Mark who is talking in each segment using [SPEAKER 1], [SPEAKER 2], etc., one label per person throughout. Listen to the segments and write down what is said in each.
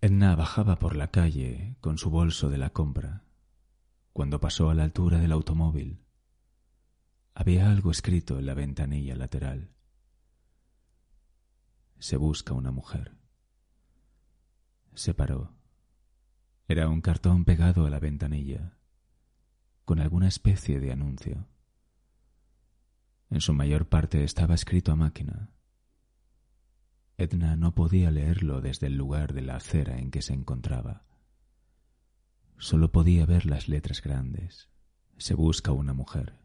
[SPEAKER 1] Edna bajaba por la calle con su bolso de la compra. Cuando pasó a la altura del automóvil, había algo escrito en la ventanilla lateral. Se busca una mujer. Se paró. Era un cartón pegado a la ventanilla, con alguna especie de anuncio. En su mayor parte estaba escrito a máquina Edna no podía leerlo desde el lugar de la acera en que se encontraba. Solo podía ver las letras grandes. Se busca una mujer.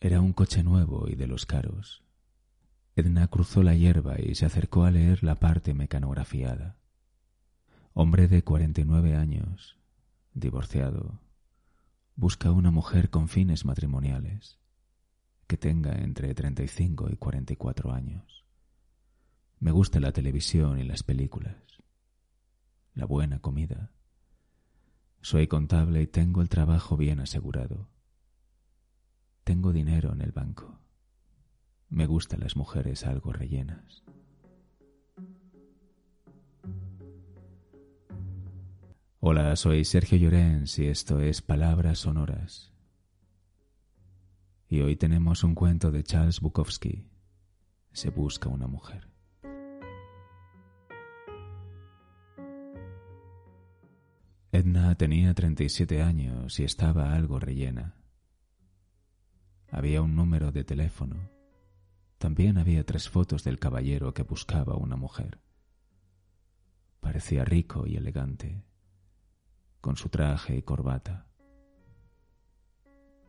[SPEAKER 1] Era un coche nuevo y de los caros. Edna cruzó la hierba y se acercó a leer la parte mecanografiada. Hombre de cuarenta y nueve años, divorciado, busca una mujer con fines matrimoniales, que tenga entre treinta y cinco y cuarenta y cuatro años. Me gusta la televisión y las películas, la buena comida. Soy contable y tengo el trabajo bien asegurado. Tengo dinero en el banco. Me gustan las mujeres algo rellenas. Hola, soy Sergio Llorens y esto es Palabras Sonoras. Y hoy tenemos un cuento de Charles Bukowski. Se busca una mujer. Edna tenía treinta y siete años y estaba algo rellena. Había un número de teléfono. También había tres fotos del caballero que buscaba una mujer. Parecía rico y elegante, con su traje y corbata.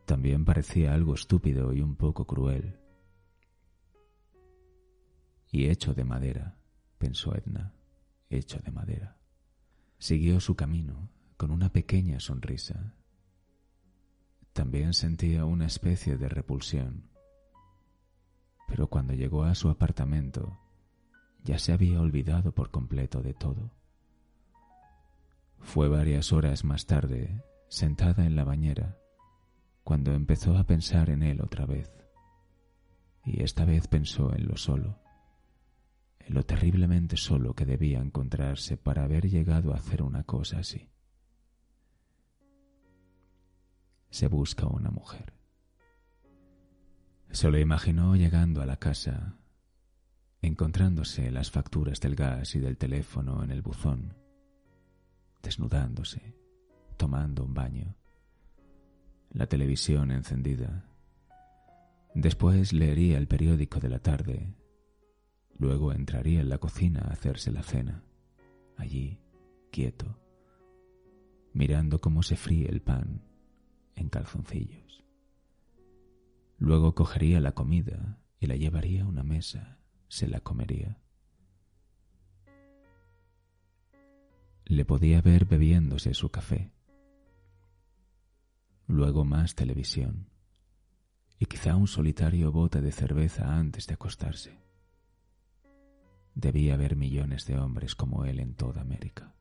[SPEAKER 1] También parecía algo estúpido y un poco cruel. Y hecho de madera, pensó Edna, hecho de madera. Siguió su camino con una pequeña sonrisa. También sentía una especie de repulsión. Pero cuando llegó a su apartamento, ya se había olvidado por completo de todo. Fue varias horas más tarde, sentada en la bañera, cuando empezó a pensar en él otra vez. Y esta vez pensó en lo solo, en lo terriblemente solo que debía encontrarse para haber llegado a hacer una cosa así. Se busca una mujer. Se lo imaginó llegando a la casa, encontrándose las facturas del gas y del teléfono en el buzón, desnudándose, tomando un baño, la televisión encendida. Después leería el periódico de la tarde, luego entraría en la cocina a hacerse la cena, allí, quieto, mirando cómo se fríe el pan en calzoncillos. Luego cogería la comida y la llevaría a una mesa, se la comería. Le podía ver bebiéndose su café. Luego más televisión y quizá un solitario bote de cerveza antes de acostarse. Debía haber millones de hombres como él en toda América.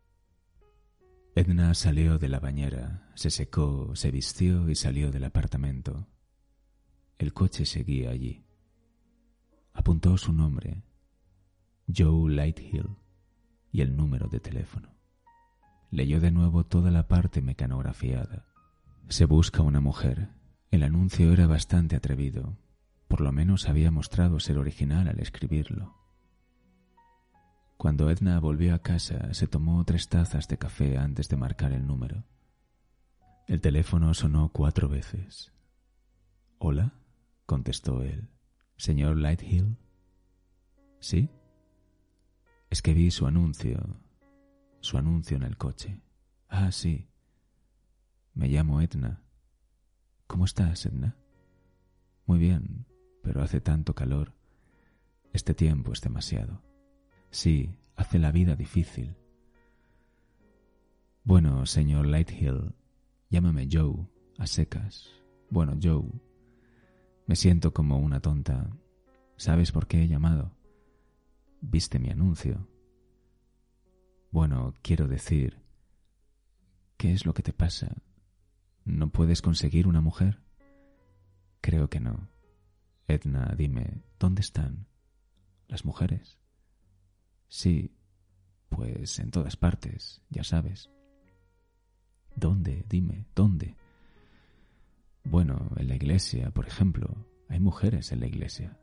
[SPEAKER 1] Edna salió de la bañera, se secó, se vistió y salió del apartamento. El coche seguía allí. Apuntó su nombre, Joe Lighthill, y el número de teléfono. Leyó de nuevo toda la parte mecanografiada. Se busca una mujer. El anuncio era bastante atrevido. Por lo menos había mostrado ser original al escribirlo. Cuando Edna volvió a casa, se tomó tres tazas de café antes de marcar el número. El teléfono sonó cuatro veces. ¿Hola? contestó él. ¿Señor Lighthill? ¿Sí? Es que vi su anuncio. Su anuncio en el coche. Ah, sí. Me llamo Edna. ¿Cómo estás, Edna? Muy bien, pero hace tanto calor. Este tiempo es demasiado. Sí, hace la vida difícil. Bueno, señor Lighthill, llámame Joe, a secas. Bueno, Joe, me siento como una tonta. ¿Sabes por qué he llamado? Viste mi anuncio. Bueno, quiero decir, ¿qué es lo que te pasa? ¿No puedes conseguir una mujer? Creo que no. Edna, dime, ¿dónde están? ¿Las mujeres? Sí, pues en todas partes, ya sabes. ¿Dónde? Dime, ¿dónde? Bueno, en la iglesia, por ejemplo. Hay mujeres en la iglesia.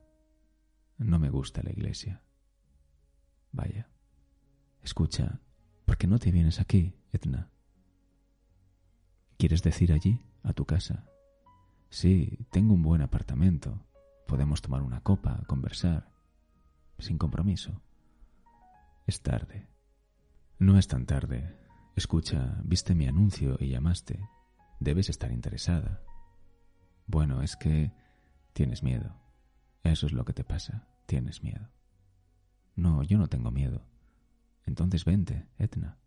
[SPEAKER 1] No me gusta la iglesia. Vaya. Escucha, ¿por qué no te vienes aquí, Edna? ¿Quieres decir allí, a tu casa? Sí, tengo un buen apartamento. Podemos tomar una copa, conversar. Sin compromiso. Es tarde. No es tan tarde. Escucha, viste mi anuncio y llamaste. Debes estar interesada. Bueno, es que tienes miedo. Eso es lo que te pasa. Tienes miedo. No, yo no tengo miedo. Entonces vente, Etna.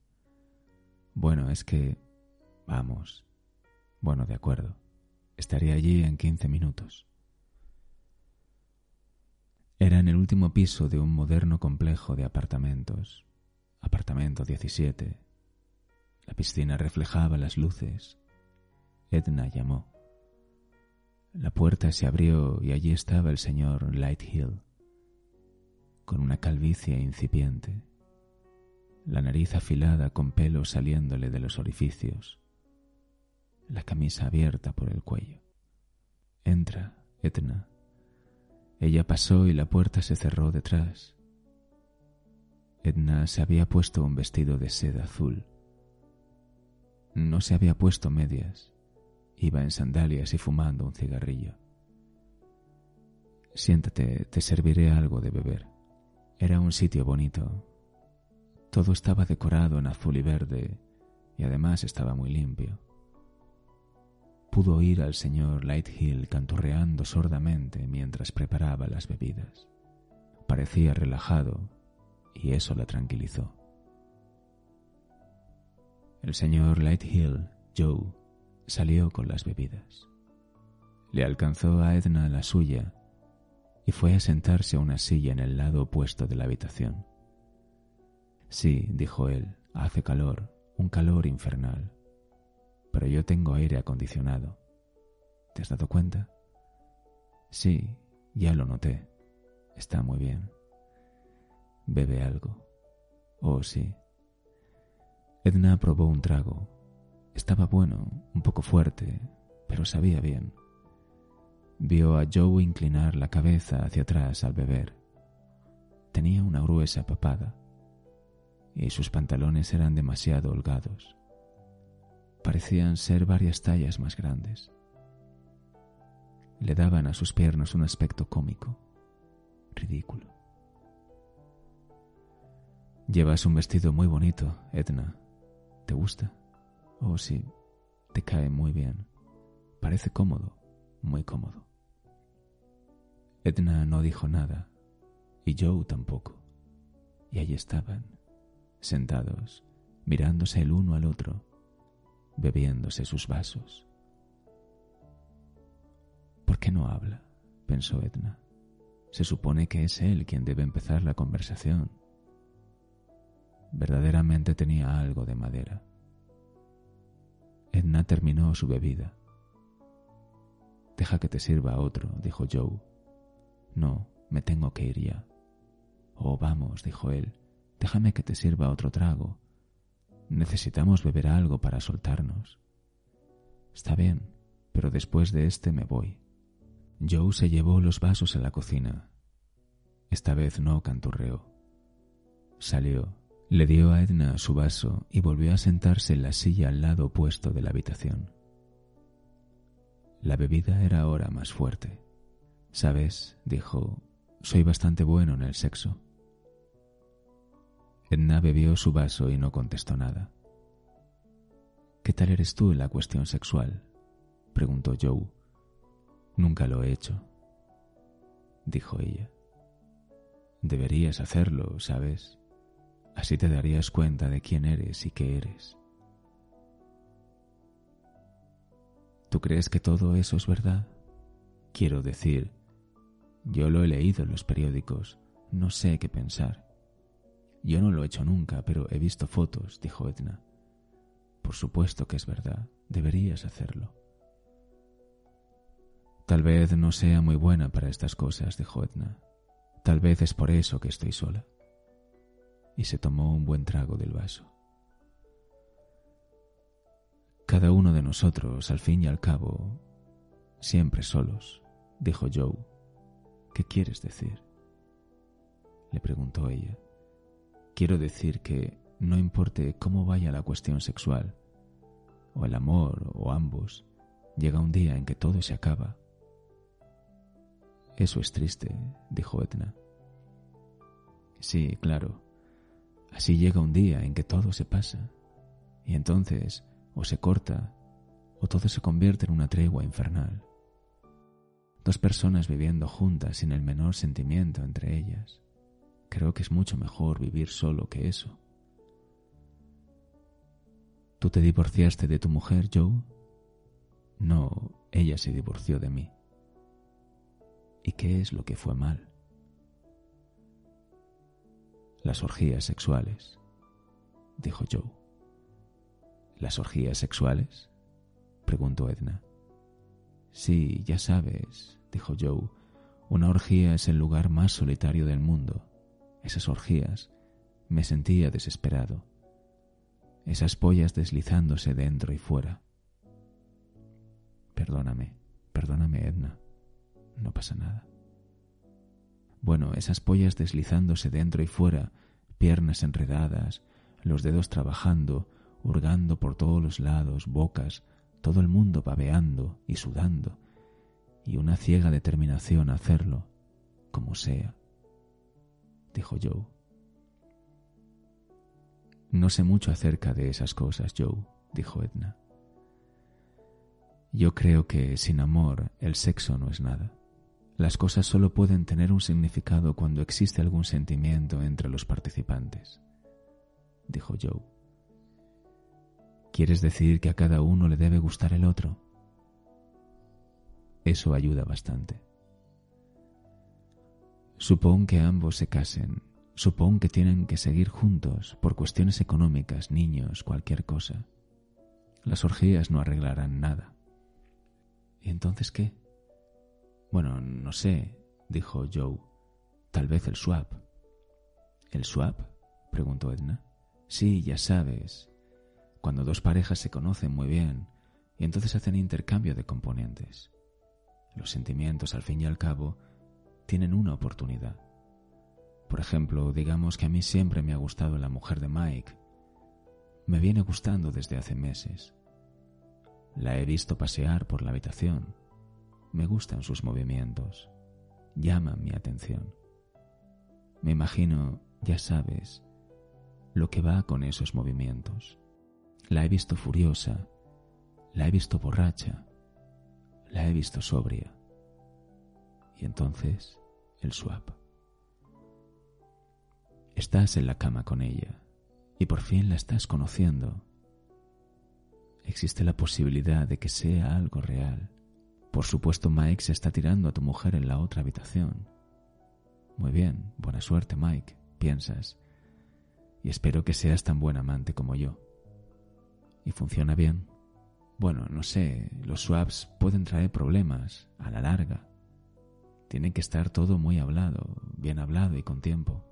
[SPEAKER 1] Bueno, es que... Vamos. Bueno, de acuerdo. Estaré allí en quince minutos. Era en el último piso de un moderno complejo de apartamentos. Apartamento 17. La piscina reflejaba las luces. Edna llamó. La puerta se abrió y allí estaba el señor Lighthill, con una calvicie incipiente, la nariz afilada con pelo saliéndole de los orificios, la camisa abierta por el cuello. Entra, Edna. Ella pasó y la puerta se cerró detrás. Edna se había puesto un vestido de seda azul. No se había puesto medias. Iba en sandalias y fumando un cigarrillo. Siéntate, te serviré algo de beber. Era un sitio bonito. Todo estaba decorado en azul y verde y además estaba muy limpio pudo oír al señor Lighthill canturreando sordamente mientras preparaba las bebidas. Parecía relajado y eso la tranquilizó. El señor Lighthill, Joe, salió con las bebidas. Le alcanzó a Edna la suya y fue a sentarse a una silla en el lado opuesto de la habitación. Sí, dijo él, hace calor, un calor infernal pero yo tengo aire acondicionado. ¿Te has dado cuenta? Sí, ya lo noté. Está muy bien. Bebe algo. Oh, sí. Edna probó un trago. Estaba bueno, un poco fuerte, pero sabía bien. Vio a Joe inclinar la cabeza hacia atrás al beber. Tenía una gruesa papada y sus pantalones eran demasiado holgados parecían ser varias tallas más grandes. Le daban a sus piernas un aspecto cómico, ridículo. Llevas un vestido muy bonito, Edna. ¿Te gusta? Oh, sí, te cae muy bien. Parece cómodo, muy cómodo. Edna no dijo nada, y Joe tampoco. Y allí estaban, sentados, mirándose el uno al otro, bebiéndose sus vasos. ¿Por qué no habla? pensó Edna. Se supone que es él quien debe empezar la conversación. Verdaderamente tenía algo de madera. Edna terminó su bebida. Deja que te sirva otro, dijo Joe. No, me tengo que ir ya. Oh, vamos, dijo él, déjame que te sirva otro trago. Necesitamos beber algo para soltarnos. Está bien, pero después de este me voy. Joe se llevó los vasos a la cocina. Esta vez no canturreó. Salió, le dio a Edna su vaso y volvió a sentarse en la silla al lado opuesto de la habitación. La bebida era ahora más fuerte. Sabes, dijo, soy bastante bueno en el sexo. Edna bebió su vaso y no contestó nada. ¿Qué tal eres tú en la cuestión sexual? preguntó Joe. Nunca lo he hecho, dijo ella. Deberías hacerlo, ¿sabes? Así te darías cuenta de quién eres y qué eres. ¿Tú crees que todo eso es verdad? Quiero decir, yo lo he leído en los periódicos, no sé qué pensar. Yo no lo he hecho nunca, pero he visto fotos, dijo Edna. Por supuesto que es verdad, deberías hacerlo. Tal vez no sea muy buena para estas cosas, dijo Edna. Tal vez es por eso que estoy sola. Y se tomó un buen trago del vaso. Cada uno de nosotros, al fin y al cabo, siempre solos, dijo Joe. ¿Qué quieres decir? le preguntó ella. Quiero decir que no importe cómo vaya la cuestión sexual, o el amor, o ambos, llega un día en que todo se acaba. Eso es triste, dijo Etna. Sí, claro. Así llega un día en que todo se pasa, y entonces o se corta, o todo se convierte en una tregua infernal. Dos personas viviendo juntas sin el menor sentimiento entre ellas. Creo que es mucho mejor vivir solo que eso. ¿Tú te divorciaste de tu mujer, Joe? No, ella se divorció de mí. ¿Y qué es lo que fue mal? Las orgías sexuales, dijo Joe. ¿Las orgías sexuales? preguntó Edna. Sí, ya sabes, dijo Joe, una orgía es el lugar más solitario del mundo. Esas orgías me sentía desesperado. Esas pollas deslizándose dentro y fuera. Perdóname, perdóname, Edna. No pasa nada. Bueno, esas pollas deslizándose dentro y fuera, piernas enredadas, los dedos trabajando, hurgando por todos los lados, bocas, todo el mundo babeando y sudando, y una ciega determinación a hacerlo, como sea, dijo Joe. No sé mucho acerca de esas cosas, Joe, dijo Edna. Yo creo que sin amor el sexo no es nada. Las cosas solo pueden tener un significado cuando existe algún sentimiento entre los participantes, dijo Joe. ¿Quieres decir que a cada uno le debe gustar el otro? Eso ayuda bastante. Supón que ambos se casen, supón que tienen que seguir juntos por cuestiones económicas, niños, cualquier cosa. Las orgías no arreglarán nada. ¿Y entonces qué? Bueno, no sé, dijo Joe. Tal vez el swap. ¿El swap? preguntó Edna. Sí, ya sabes, cuando dos parejas se conocen muy bien y entonces hacen intercambio de componentes. Los sentimientos, al fin y al cabo, tienen una oportunidad. Por ejemplo, digamos que a mí siempre me ha gustado la mujer de Mike. Me viene gustando desde hace meses. La he visto pasear por la habitación. Me gustan sus movimientos. Llaman mi atención. Me imagino, ya sabes, lo que va con esos movimientos. La he visto furiosa, la he visto borracha, la he visto sobria. Y entonces el swap. Estás en la cama con ella y por fin la estás conociendo. Existe la posibilidad de que sea algo real. Por supuesto, Mike se está tirando a tu mujer en la otra habitación. Muy bien, buena suerte, Mike, piensas. Y espero que seas tan buen amante como yo y funciona bien. Bueno, no sé, los swaps pueden traer problemas a la larga. Tiene que estar todo muy hablado, bien hablado y con tiempo.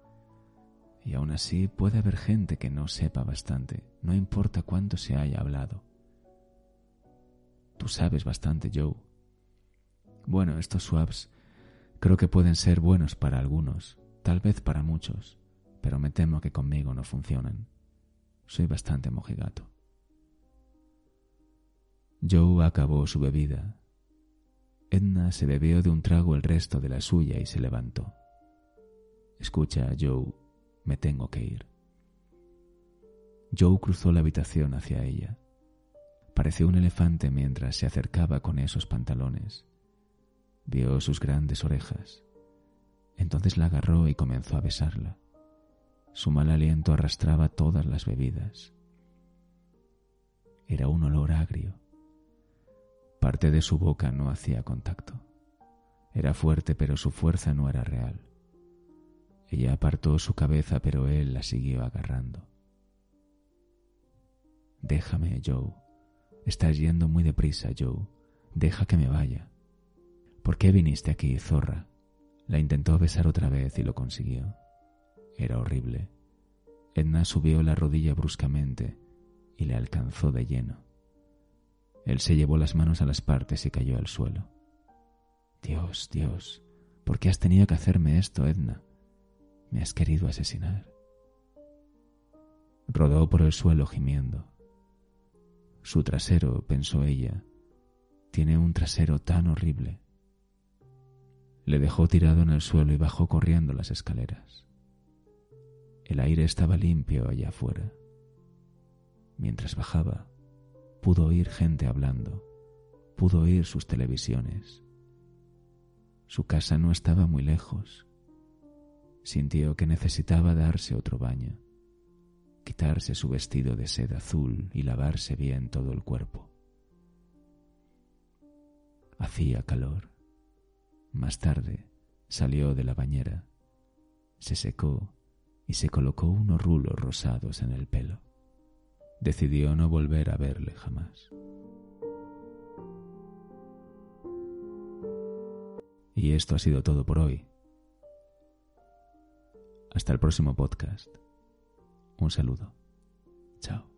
[SPEAKER 1] Y aún así puede haber gente que no sepa bastante, no importa cuánto se haya hablado. Tú sabes bastante, Joe. Bueno, estos swaps creo que pueden ser buenos para algunos, tal vez para muchos, pero me temo que conmigo no funcionan. Soy bastante mojigato. Joe acabó su bebida. Edna se bebió de un trago el resto de la suya y se levantó. Escucha, Joe, me tengo que ir. Joe cruzó la habitación hacia ella. Pareció un elefante mientras se acercaba con esos pantalones. Vio sus grandes orejas. Entonces la agarró y comenzó a besarla. Su mal aliento arrastraba todas las bebidas. Era un olor agrio. Parte de su boca no hacía contacto. Era fuerte, pero su fuerza no era real. Ella apartó su cabeza, pero él la siguió agarrando. Déjame, Joe. Estás yendo muy deprisa, Joe. Deja que me vaya. ¿Por qué viniste aquí, zorra? La intentó besar otra vez y lo consiguió. Era horrible. Edna subió la rodilla bruscamente y le alcanzó de lleno. Él se llevó las manos a las partes y cayó al suelo. Dios, Dios, ¿por qué has tenido que hacerme esto, Edna? Me has querido asesinar. Rodó por el suelo gimiendo. Su trasero, pensó ella, tiene un trasero tan horrible. Le dejó tirado en el suelo y bajó corriendo las escaleras. El aire estaba limpio allá afuera. Mientras bajaba, pudo oír gente hablando, pudo oír sus televisiones. Su casa no estaba muy lejos. Sintió que necesitaba darse otro baño, quitarse su vestido de seda azul y lavarse bien todo el cuerpo. Hacía calor. Más tarde salió de la bañera, se secó y se colocó unos rulos rosados en el pelo decidió no volver a verle jamás. Y esto ha sido todo por hoy. Hasta el próximo podcast. Un saludo. Chao.